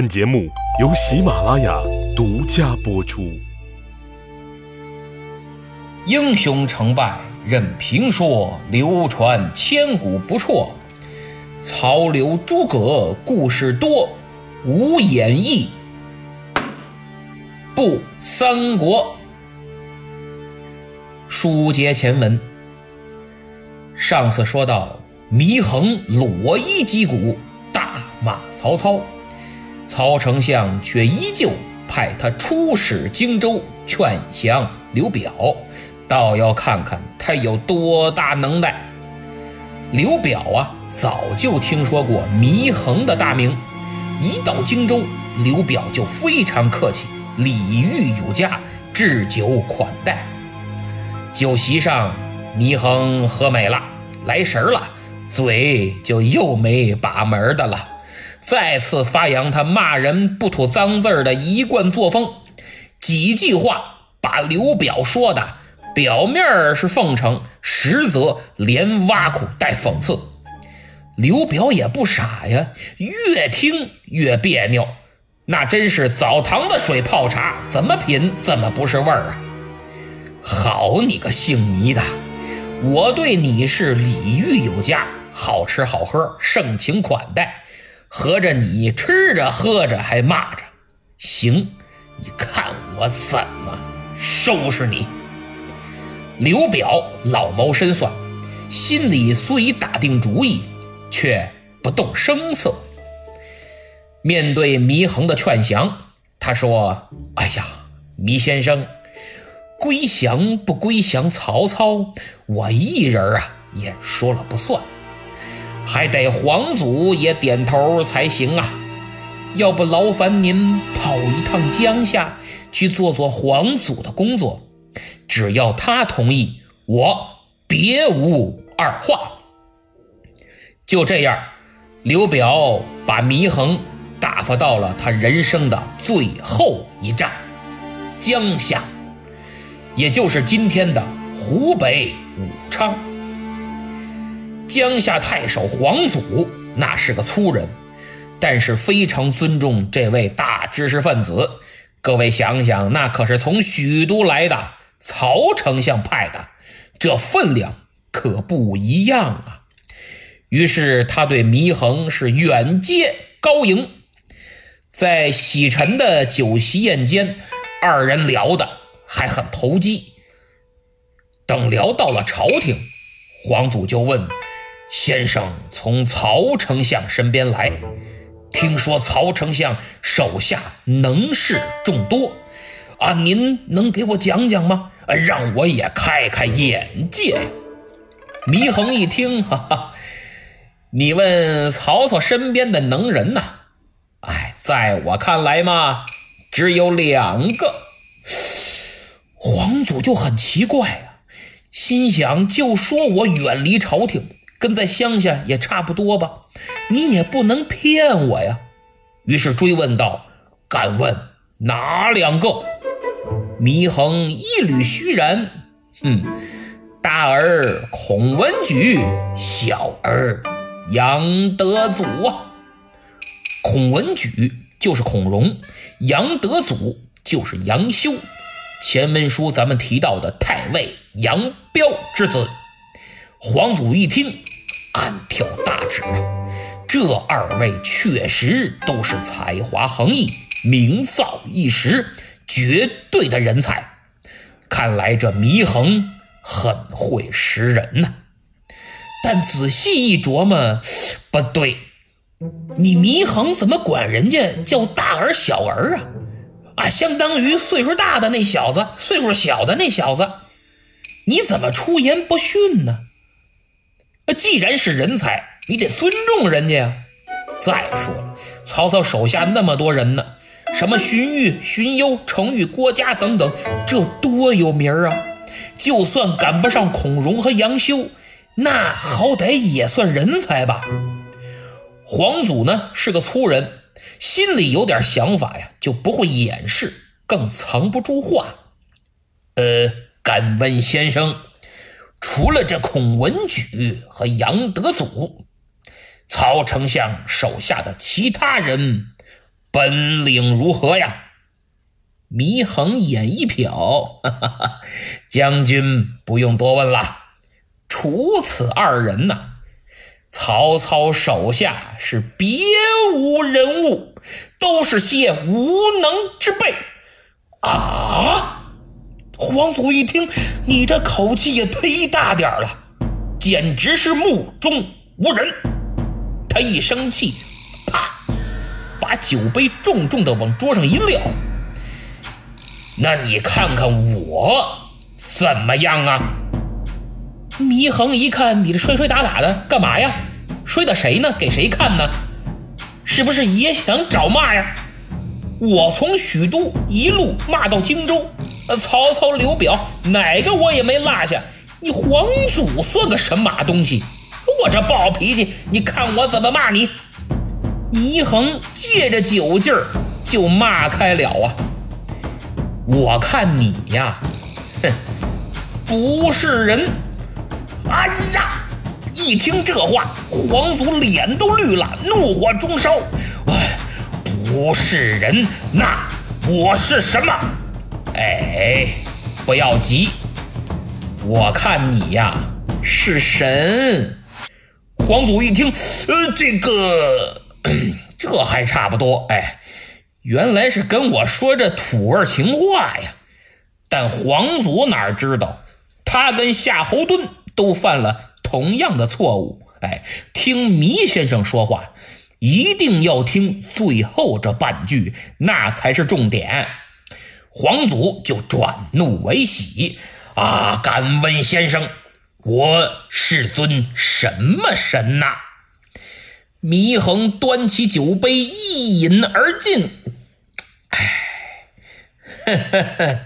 本节目由喜马拉雅独家播出。英雄成败任评说，流传千古不辍。曹刘诸葛故事多，无演义不三国。书接前文，上次说到祢衡裸衣击鼓，大骂曹操。曹丞相却依旧派他出使荆州劝降刘表，倒要看看他有多大能耐。刘表啊，早就听说过祢衡的大名，一到荆州，刘表就非常客气，礼遇有加，置酒款待。酒席上，祢衡喝美了，来神了，嘴就又没把门的了。再次发扬他骂人不吐脏字的一贯作风，几句话把刘表说的表面是奉承，实则连挖苦带讽刺。刘表也不傻呀，越听越别扭，那真是澡堂的水泡茶，怎么品怎么不是味儿啊！好你个姓倪的，我对你是礼遇有加，好吃好喝，盛情款待。合着你吃着喝着还骂着，行，你看我怎么收拾你！刘表老谋深算，心里虽已打定主意，却不动声色。面对祢衡的劝降，他说：“哎呀，祢先生，归降不归降曹操，我一人啊也说了不算。”还得皇祖也点头才行啊！要不劳烦您跑一趟江夏去做做皇祖的工作，只要他同意，我别无二话。就这样，刘表把祢衡打发到了他人生的最后一站——江夏，也就是今天的湖北武昌。江夏太守黄祖那是个粗人，但是非常尊重这位大知识分子。各位想想，那可是从许都来的曹丞相派的，这分量可不一样啊。于是他对祢衡是远接高迎，在洗尘的酒席宴间，二人聊的还很投机。等聊到了朝廷，黄祖就问。先生从曹丞相身边来，听说曹丞相手下能士众多，啊，您能给我讲讲吗？让我也开开眼界。祢衡一听，哈哈，你问曹操身边的能人呐？哎，在我看来嘛，只有两个。皇祖就很奇怪啊，心想，就说我远离朝廷。跟在乡下也差不多吧，你也不能骗我呀。于是追问道：“敢问哪两个？”祢衡一缕虚然：“哼，大儿孔文举，小儿杨德祖啊。孔文举就是孔融，杨德祖就是杨修，前文书咱们提到的太尉杨彪之子。”皇祖一听。暗挑大指啊！这二位确实都是才华横溢、名噪一时、绝对的人才。看来这祢衡很会识人呐。但仔细一琢磨，不对，你祢衡怎么管人家叫大儿小儿啊？啊，相当于岁数大的那小子，岁数小的那小子，你怎么出言不逊呢？那既然是人才，你得尊重人家呀。再说了，曹操手下那么多人呢，什么荀彧、荀攸、程昱、郭嘉等等，这多有名啊！就算赶不上孔融和杨修，那好歹也算人才吧。黄祖呢是个粗人，心里有点想法呀，就不会掩饰，更藏不住话。呃，敢问先生？除了这孔文举和杨德祖，曹丞相手下的其他人本领如何呀？祢衡眼一瞟，哈哈哈，将军不用多问了。除此二人呐，曹操手下是别无人物，都是些无能之辈。啊！皇祖一听，你这口气也忒大点了，简直是目中无人。他一生气，啪，把酒杯重重的往桌上一撂。那你看看我怎么样啊？祢衡一看你这摔摔打打的，干嘛呀？摔的谁呢？给谁看呢？是不是也想找骂呀？我从许都一路骂到荆州，曹操、刘表哪个我也没落下。你皇祖算个什么东西？我这暴脾气，你看我怎么骂你？祢衡借着酒劲儿就骂开了啊！我看你呀，哼，不是人！哎呀，一听这话，皇祖脸都绿了，怒火中烧。哎，不是人，那我是什么？哎，不要急，我看你呀是神。皇祖一听，呃，这个，这还差不多。哎。原来是跟我说这土味情话呀，但皇祖哪知道，他跟夏侯惇都犯了同样的错误。哎，听糜先生说话，一定要听最后这半句，那才是重点。皇祖就转怒为喜啊！敢问先生，我是尊什么神呐？祢衡端起酒杯，一饮而尽。哎，呵呵呵，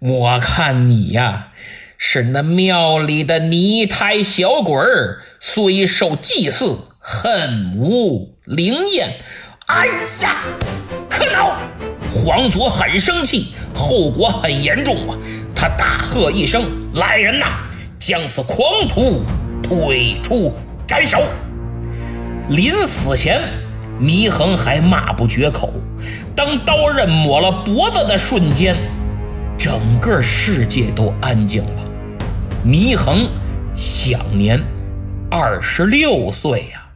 我看你呀，是那庙里的泥胎小鬼儿，虽受祭祀，恨无灵验。哎呀，可恼！皇祖很生气，后果很严重啊！他大喝一声：“来人呐，将此狂徒推出斩首！”临死前，祢衡还骂不绝口。当刀刃抹了脖子的瞬间，整个世界都安静了。祢衡享年二十六岁呀。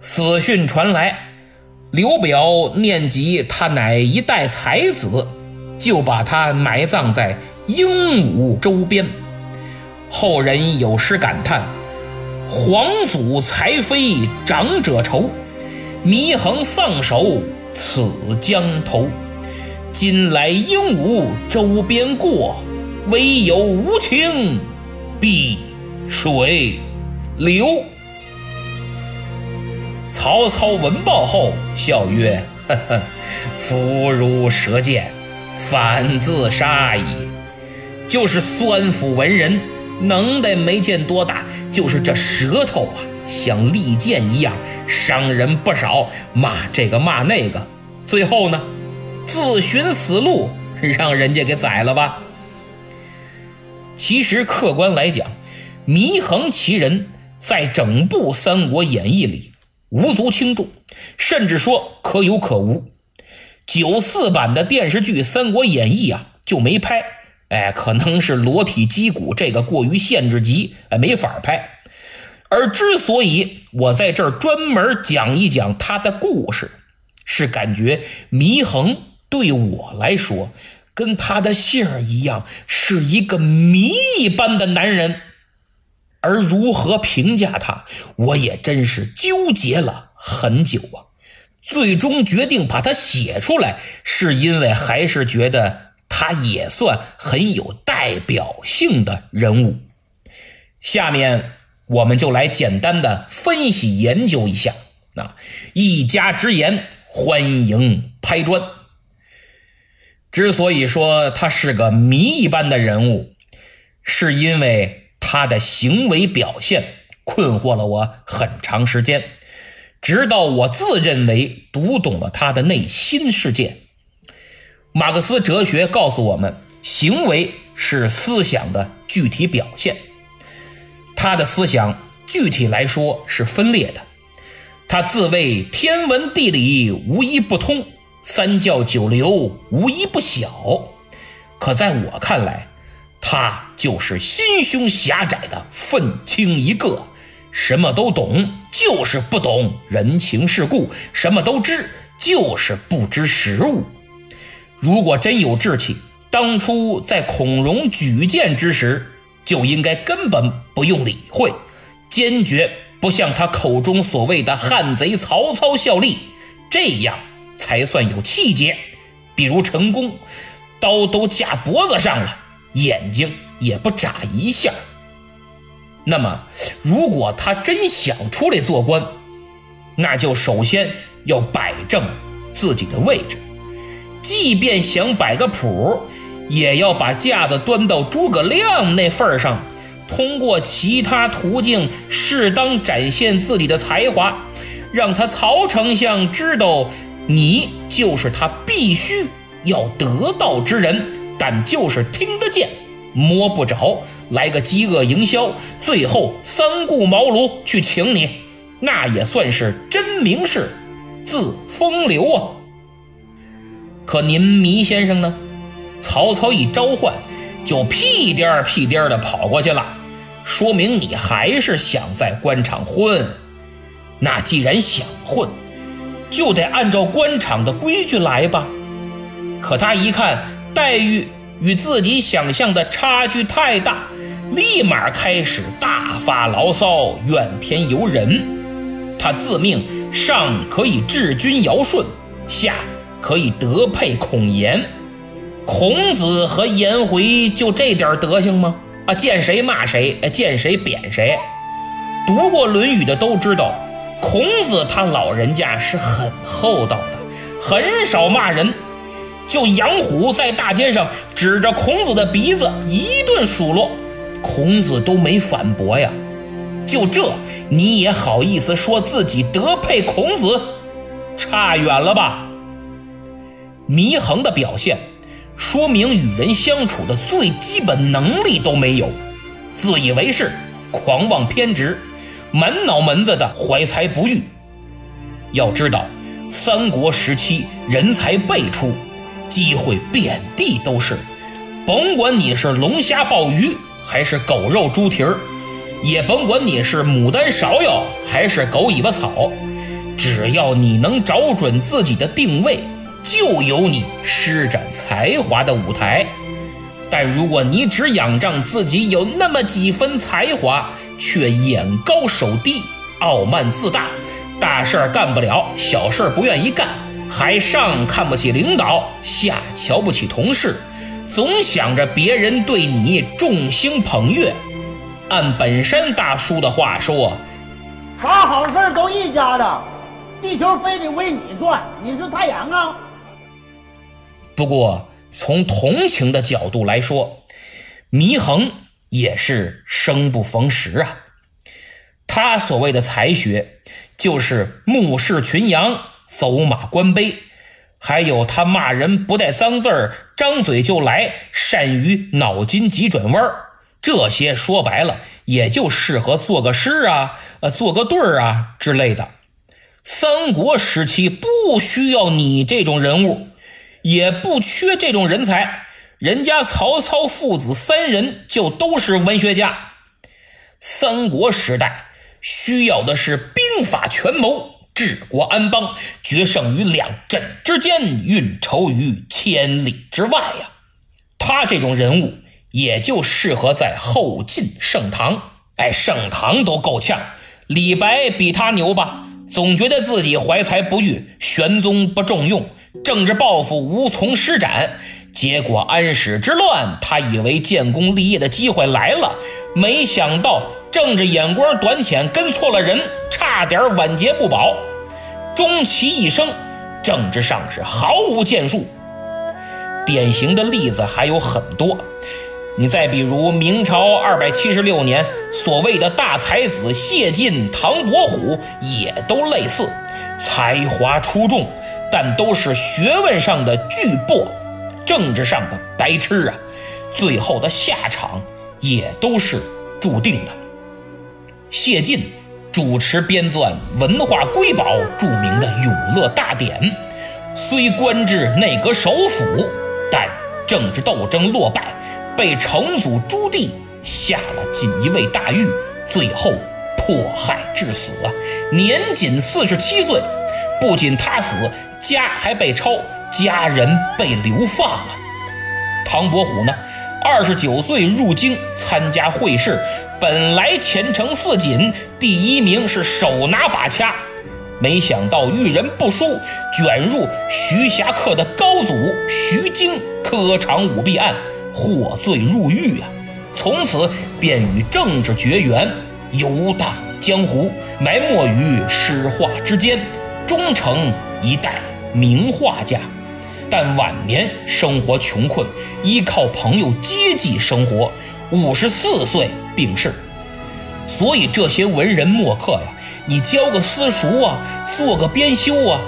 死讯传来，刘表念及他乃一代才子，就把他埋葬在鹦鹉周边。后人有诗感叹：“皇祖才妃长者愁，祢衡丧首。”此江头，今来鹦鹉周边过，唯有无情碧水流。曹操闻报后笑曰：“呵 呵，夫如射箭，反自杀矣。就是酸腐文人，能耐没见多大，就是这舌头啊。”像利剑一样伤人不少，骂这个骂那个，最后呢，自寻死路，让人家给宰了吧。其实客观来讲，祢衡其人在整部《三国演义》里无足轻重，甚至说可有可无。九四版的电视剧《三国演义》啊就没拍，哎，可能是裸体击鼓这个过于限制级，哎，没法拍。而之所以我在这儿专门讲一讲他的故事，是感觉祢衡对我来说，跟他的姓儿一样，是一个谜一般的男人。而如何评价他，我也真是纠结了很久啊。最终决定把他写出来，是因为还是觉得他也算很有代表性的人物。下面。我们就来简单的分析研究一下。啊，一家之言，欢迎拍砖。之所以说他是个谜一般的人物，是因为他的行为表现困惑了我很长时间，直到我自认为读懂了他的内心世界。马克思哲学告诉我们，行为是思想的具体表现。他的思想具体来说是分裂的，他自谓天文地理无一不通，三教九流无一不晓。可在我看来，他就是心胸狭窄的愤青一个，什么都懂，就是不懂人情世故；什么都知，就是不知时务。如果真有志气，当初在孔融举荐之时，就应该根本不用理会，坚决不向他口中所谓的汉贼曹操效力，这样才算有气节。比如陈宫，刀都架脖子上了，眼睛也不眨一下。那么，如果他真想出来做官，那就首先要摆正自己的位置。即便想摆个谱，也要把架子端到诸葛亮那份儿上，通过其他途径适当展现自己的才华，让他曹丞相知道你就是他必须要得到之人，但就是听得见摸不着，来个饥饿营销，最后三顾茅庐去请你，那也算是真名士，自风流啊。可您糜先生呢？曹操一召唤，就屁颠儿屁颠儿的跑过去了，说明你还是想在官场混。那既然想混，就得按照官场的规矩来吧。可他一看待遇与自己想象的差距太大，立马开始大发牢骚，怨天尤人。他自命上可以治君尧舜，下。可以德配孔颜，孔子和颜回就这点德行吗？啊，见谁骂谁，见谁贬谁。读过《论语》的都知道，孔子他老人家是很厚道的，很少骂人。就杨虎在大街上指着孔子的鼻子一顿数落，孔子都没反驳呀。就这，你也好意思说自己德配孔子？差远了吧？祢衡的表现，说明与人相处的最基本能力都没有，自以为是，狂妄偏执，满脑门子的怀才不遇。要知道，三国时期人才辈出，机会遍地都是，甭管你是龙虾鲍鱼，还是狗肉猪蹄儿，也甭管你是牡丹芍药，还是狗尾巴草，只要你能找准自己的定位。就有你施展才华的舞台，但如果你只仰仗自己有那么几分才华，却眼高手低、傲慢自大，大事儿干不了，小事儿不愿意干，还上看不起领导，下瞧不起同事，总想着别人对你众星捧月。按本山大叔的话说，啥好事都一家的，地球非得为你转，你是太阳啊。不过，从同情的角度来说，祢衡也是生不逢时啊。他所谓的才学，就是目视群羊、走马观碑，还有他骂人不带脏字儿、张嘴就来、善于脑筋急转弯儿。这些说白了，也就适合做个诗啊、呃，做个对儿啊之类的。三国时期不需要你这种人物。也不缺这种人才，人家曹操父子三人就都是文学家。三国时代需要的是兵法权谋，治国安邦，决胜于两镇之间，运筹于千里之外呀。他这种人物也就适合在后晋盛唐。哎，盛唐都够呛，李白比他牛吧？总觉得自己怀才不遇，玄宗不重用。政治抱负无从施展，结果安史之乱，他以为建功立业的机会来了，没想到政治眼光短浅，跟错了人，差点晚节不保。终其一生，政治上是毫无建树。典型的例子还有很多，你再比如明朝二百七十六年，所谓的大才子谢晋、唐伯虎，也都类似，才华出众。但都是学问上的巨擘，政治上的白痴啊！最后的下场也都是注定的。谢晋主持编纂文化瑰宝著名的《永乐大典》，虽官至内阁首辅，但政治斗争落败，被成祖朱棣下了锦衣卫大狱，最后迫害致死，年仅四十七岁。不仅他死，家还被抄，家人被流放啊。唐伯虎呢？二十九岁入京参加会试，本来前程似锦，第一名是手拿把掐，没想到遇人不淑，卷入徐霞客的高祖徐经科场舞弊案，获罪入狱啊！从此便与政治绝缘，游荡江湖，埋没于诗画之间，终成一代名画家。但晚年生活穷困，依靠朋友接济生活。五十四岁病逝，所以这些文人墨客呀，你教个私塾啊，做个编修啊，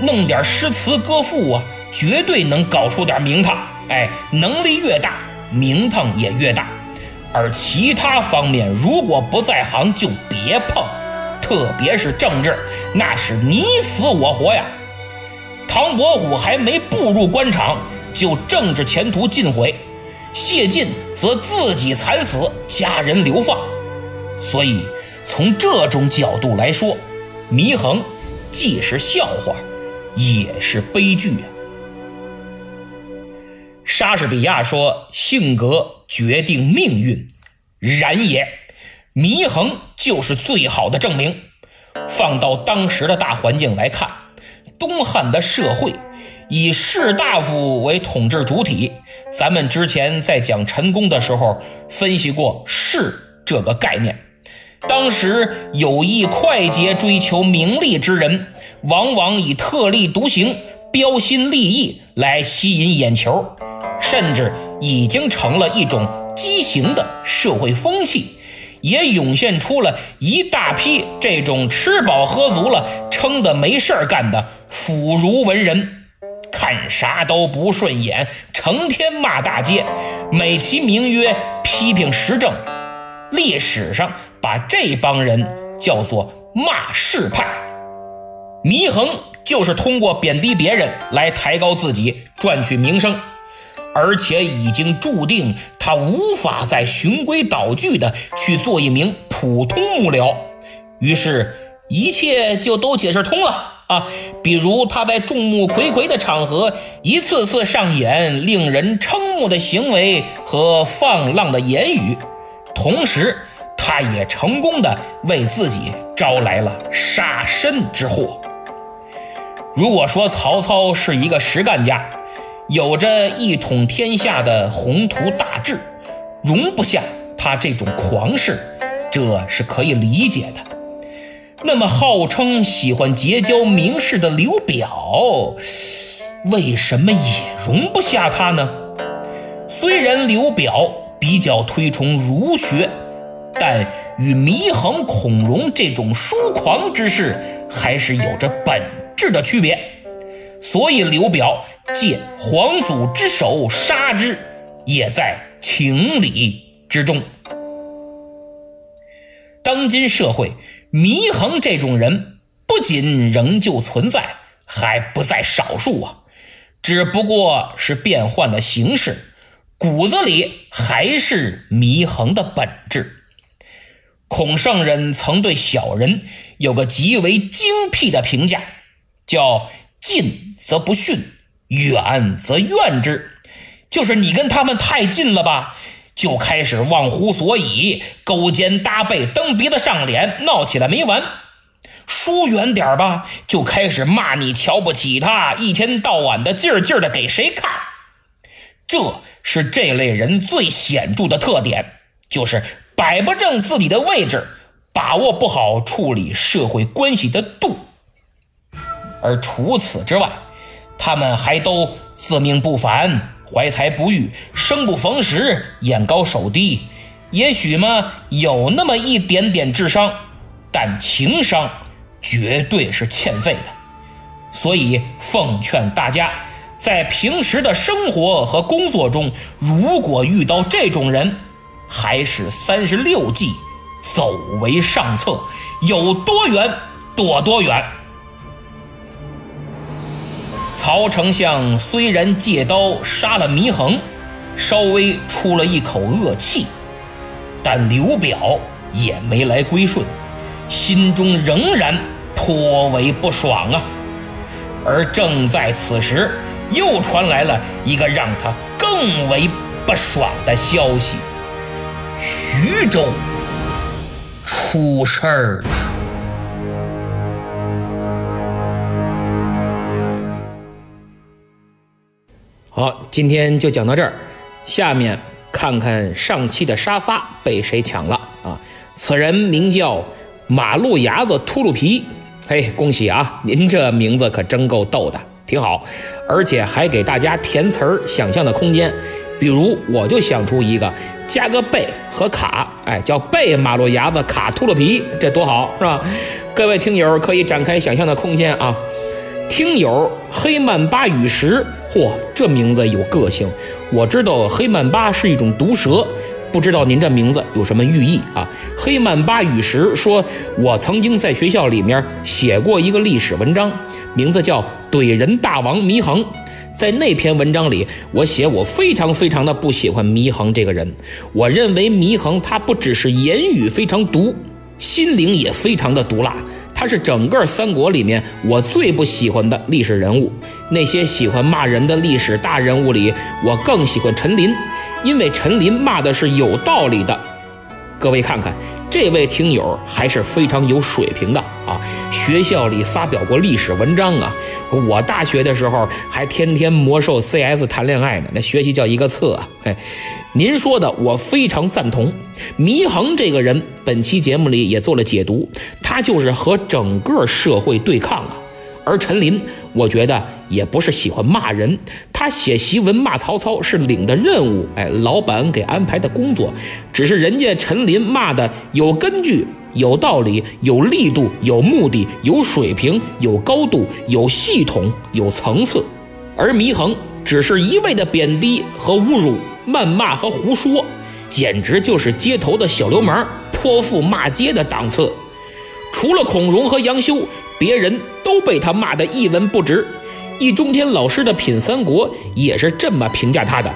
弄点诗词歌赋啊，绝对能搞出点名堂。哎，能力越大，名堂也越大。而其他方面如果不在行，就别碰，特别是政治，那是你死我活呀。唐伯虎还没步入官场，就政治前途尽毁；谢晋则自己惨死，家人流放。所以，从这种角度来说，祢衡既是笑话，也是悲剧啊。莎士比亚说：“性格决定命运，然也。”祢衡就是最好的证明。放到当时的大环境来看。东汉的社会以士大夫为统治主体，咱们之前在讲陈宫的时候分析过士这个概念。当时有意快捷追求名利之人，往往以特立独行、标新立异来吸引眼球，甚至已经成了一种畸形的社会风气。也涌现出了一大批这种吃饱喝足了、撑得没事儿干的腐儒文人，看啥都不顺眼，成天骂大街，美其名曰批评时政。历史上把这帮人叫做骂世派。祢衡就是通过贬低别人来抬高自己，赚取名声。而且已经注定他无法再循规蹈矩的去做一名普通幕僚，于是，一切就都解释通了啊！比如他在众目睽睽的场合，一次次上演令人瞠目的行为和放浪的言语，同时，他也成功的为自己招来了杀身之祸。如果说曹操是一个实干家，有着一统天下的宏图大志，容不下他这种狂士，这是可以理解的。那么，号称喜欢结交名士的刘表，为什么也容不下他呢？虽然刘表比较推崇儒学，但与祢衡、孔融这种疏狂之士还是有着本质的区别。所以，刘表借皇祖之手杀之，也在情理之中。当今社会，祢衡这种人不仅仍旧存在，还不在少数啊。只不过是变换了形式，骨子里还是祢衡的本质。孔圣人曾对小人有个极为精辟的评价，叫。近则不逊，远则怨之。就是你跟他们太近了吧，就开始忘乎所以，勾肩搭背，蹬鼻子上脸，闹起来没完；疏远点吧，就开始骂你瞧不起他，一天到晚的劲儿劲儿的给谁看？这是这类人最显著的特点，就是摆不正自己的位置，把握不好处理社会关系的度。而除此之外，他们还都自命不凡、怀才不遇、生不逢时、眼高手低，也许嘛有那么一点点智商，但情商绝对是欠费的。所以奉劝大家，在平时的生活和工作中，如果遇到这种人，还是三十六计，走为上策，有多远躲多远。曹丞相虽然借刀杀了祢衡，稍微出了一口恶气，但刘表也没来归顺，心中仍然颇为不爽啊。而正在此时，又传来了一个让他更为不爽的消息：徐州出事儿了。好，今天就讲到这儿。下面看看上期的沙发被谁抢了啊？此人名叫马路牙子秃噜皮。嘿，恭喜啊！您这名字可真够逗的，挺好，而且还给大家填词儿、想象的空间。比如，我就想出一个，加个贝和卡，哎，叫贝马路牙子卡秃噜皮，这多好，是吧？各位听友可以展开想象的空间啊。听友黑曼巴雨石，嚯，这名字有个性。我知道黑曼巴是一种毒蛇，不知道您这名字有什么寓意啊？黑曼巴雨石说，我曾经在学校里面写过一个历史文章，名字叫《怼人大王祢衡》。在那篇文章里，我写我非常非常的不喜欢祢衡这个人。我认为祢衡他不只是言语非常毒，心灵也非常的毒辣。他是整个三国里面我最不喜欢的历史人物。那些喜欢骂人的历史大人物里，我更喜欢陈琳，因为陈琳骂的是有道理的。各位看看，这位听友还是非常有水平的啊！学校里发表过历史文章啊。我大学的时候还天天魔兽 CS 谈恋爱呢，那学习叫一个次啊！嘿，您说的我非常赞同。祢衡这个人，本期节目里也做了解读，他就是和整个社会对抗啊。而陈琳，我觉得也不是喜欢骂人，他写檄文骂曹操是领的任务，哎，老板给安排的工作，只是人家陈琳骂的有根据、有道理、有力度、有目的、有水平、有高度、有系统、有层次，而祢衡只是一味的贬低和侮辱、谩骂和胡说，简直就是街头的小流氓、泼妇骂街的档次。除了孔融和杨修。别人都被他骂得一文不值，易中天老师的《品三国》也是这么评价他的。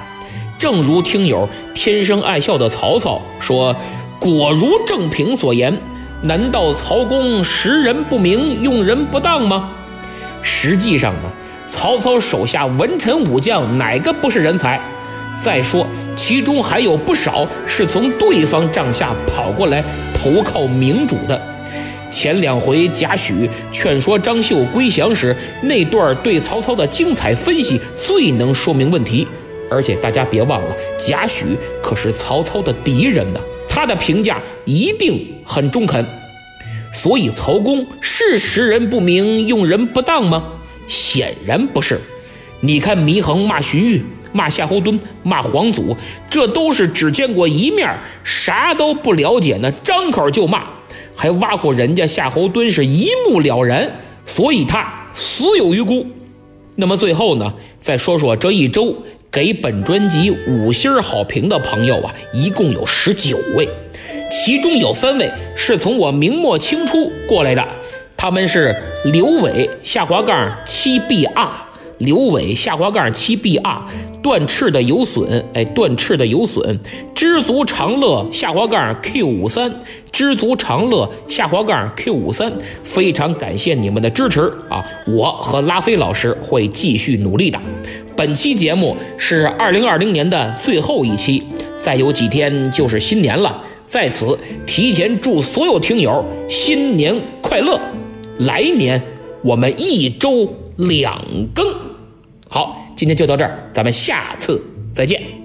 正如听友天生爱笑的曹操说：“果如郑平所言，难道曹公识人不明，用人不当吗？”实际上呢，曹操手下文臣武将哪个不是人才？再说，其中还有不少是从对方帐下跑过来投靠明主的。前两回贾诩劝说张绣归降时，那段对曹操的精彩分析最能说明问题。而且大家别忘了，贾诩可是曹操的敌人呢，他的评价一定很中肯。所以曹公是识人不明、用人不当吗？显然不是。你看祢衡骂荀彧、骂夏侯惇、骂黄祖，这都是只见过一面，啥都不了解呢，张口就骂。还挖苦人家夏侯惇是一目了然，所以他死有余辜。那么最后呢，再说说这一周给本专辑五星好评的朋友啊，一共有十九位，其中有三位是从我明末清初过来的，他们是刘伟下滑杠七 B R。刘伟下滑杠七 B R 断翅的有损，哎，断翅的有损，知足常乐下滑杠 Q 五三，知足常乐下滑杠 Q 五三，非常感谢你们的支持啊！我和拉菲老师会继续努力的。本期节目是二零二零年的最后一期，再有几天就是新年了，在此提前祝所有听友新年快乐！来年我们一周两更。好，今天就到这儿，咱们下次再见。